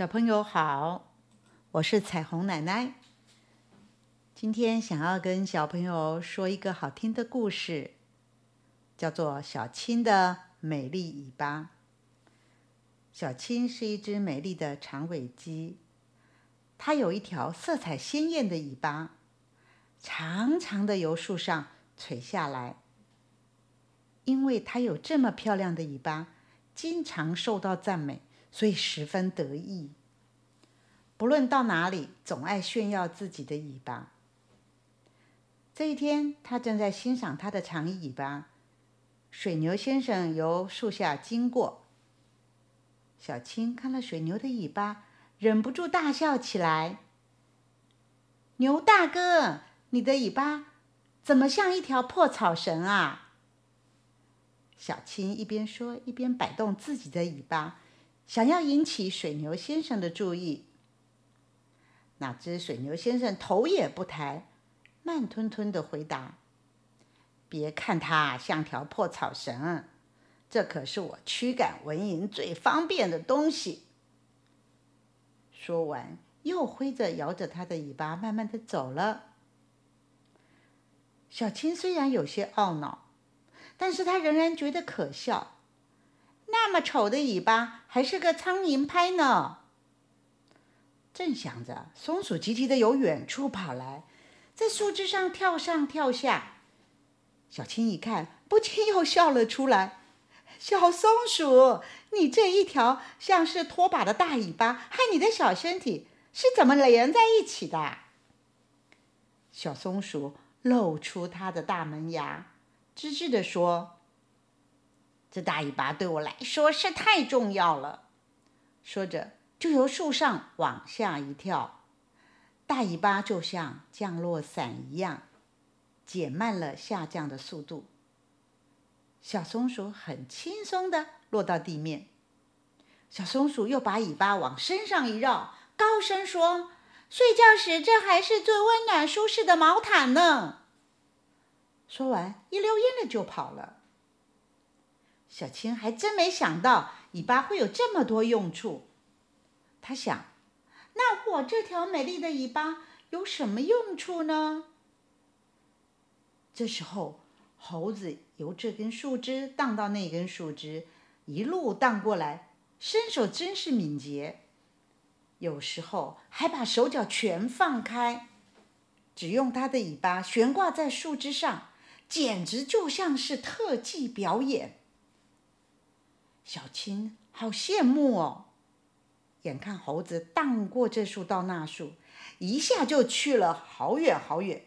小朋友好，我是彩虹奶奶。今天想要跟小朋友说一个好听的故事，叫做《小青的美丽尾巴》。小青是一只美丽的长尾鸡，它有一条色彩鲜艳的尾巴，长长的由树上垂下来。因为它有这么漂亮的尾巴，经常受到赞美。所以十分得意，不论到哪里，总爱炫耀自己的尾巴。这一天，他正在欣赏他的长尾巴。水牛先生由树下经过，小青看了水牛的尾巴，忍不住大笑起来。牛大哥，你的尾巴怎么像一条破草绳啊？小青一边说，一边摆动自己的尾巴。想要引起水牛先生的注意，哪知水牛先生头也不抬，慢吞吞的回答：“别看它像条破草绳，这可是我驱赶蚊蝇最方便的东西。”说完，又挥着摇着它的尾巴，慢慢的走了。小青虽然有些懊恼，但是他仍然觉得可笑。那么丑的尾巴，还是个苍蝇拍呢。正想着，松鼠急急的由远处跑来，在树枝上跳上跳下。小青一看，不禁又笑了出来。小松鼠，你这一条像是拖把的大尾巴和你的小身体是怎么连在一起的？小松鼠露出它的大门牙，吱吱的说。这大尾巴对我来说是太重要了。说着，就由树上往下一跳，大尾巴就像降落伞一样，减慢了下降的速度。小松鼠很轻松的落到地面。小松鼠又把尾巴往身上一绕，高声说：“睡觉时这还是最温暖舒适的毛毯呢。”说完，一溜烟的就跑了。小青还真没想到尾巴会有这么多用处。他想，那我这条美丽的尾巴有什么用处呢？这时候，猴子由这根树枝荡到那根树枝，一路荡过来，身手真是敏捷。有时候还把手脚全放开，只用它的尾巴悬挂在树枝上，简直就像是特技表演。小青好羡慕哦！眼看猴子荡过这树到那树，一下就去了好远好远。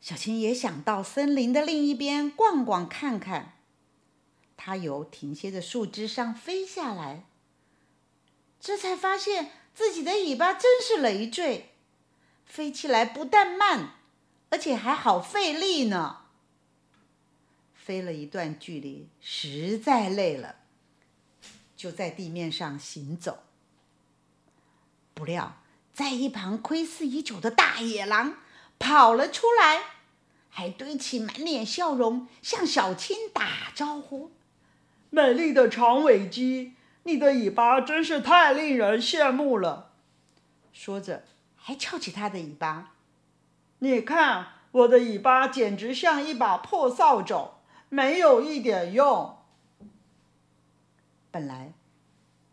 小青也想到森林的另一边逛逛看看。它由停歇的树枝上飞下来，这才发现自己的尾巴真是累赘，飞起来不但慢，而且还好费力呢。飞了一段距离，实在累了，就在地面上行走。不料，在一旁窥视已久的大野狼跑了出来，还堆起满脸笑容，向小青打招呼：“美丽的长尾鸡，你的尾巴真是太令人羡慕了。”说着，还翘起它的尾巴。你看，我的尾巴简直像一把破扫帚。没有一点用。本来，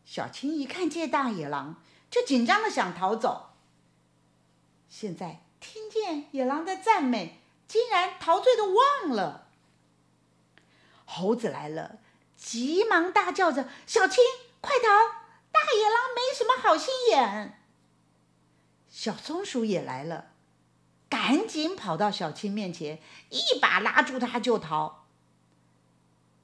小青一看见大野狼，就紧张的想逃走。现在听见野狼的赞美，竟然陶醉的忘了。猴子来了，急忙大叫着：“小青，快逃！大野狼没什么好心眼。”小松鼠也来了，赶紧跑到小青面前，一把拉住它就逃。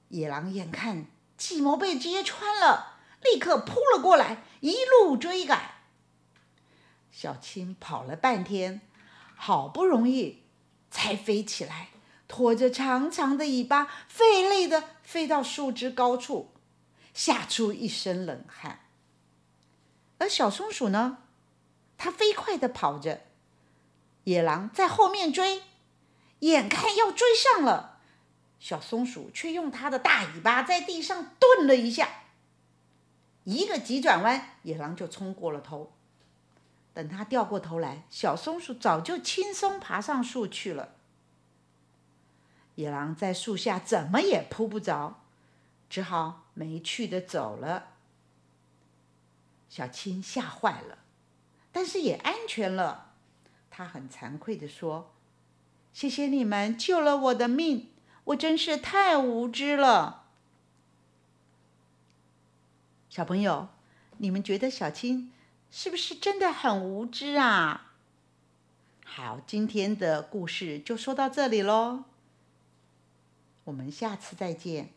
野狼眼看计谋被揭穿了，立刻扑了过来，一路追赶。小青跑了半天，好不容易才飞起来，拖着长长的尾巴，费力的飞到树枝高处，吓出一身冷汗。而小松鼠呢，它飞快的跑着，野狼在后面追，眼看要追上了。小松鼠却用它的大尾巴在地上顿了一下，一个急转弯，野狼就冲过了头。等它掉过头来，小松鼠早就轻松爬上树去了。野狼在树下怎么也扑不着，只好没趣的走了。小青吓坏了，但是也安全了。他很惭愧的说：“谢谢你们救了我的命，我真是太无知了。”小朋友，你们觉得小青是不是真的很无知啊？好，今天的故事就说到这里喽，我们下次再见。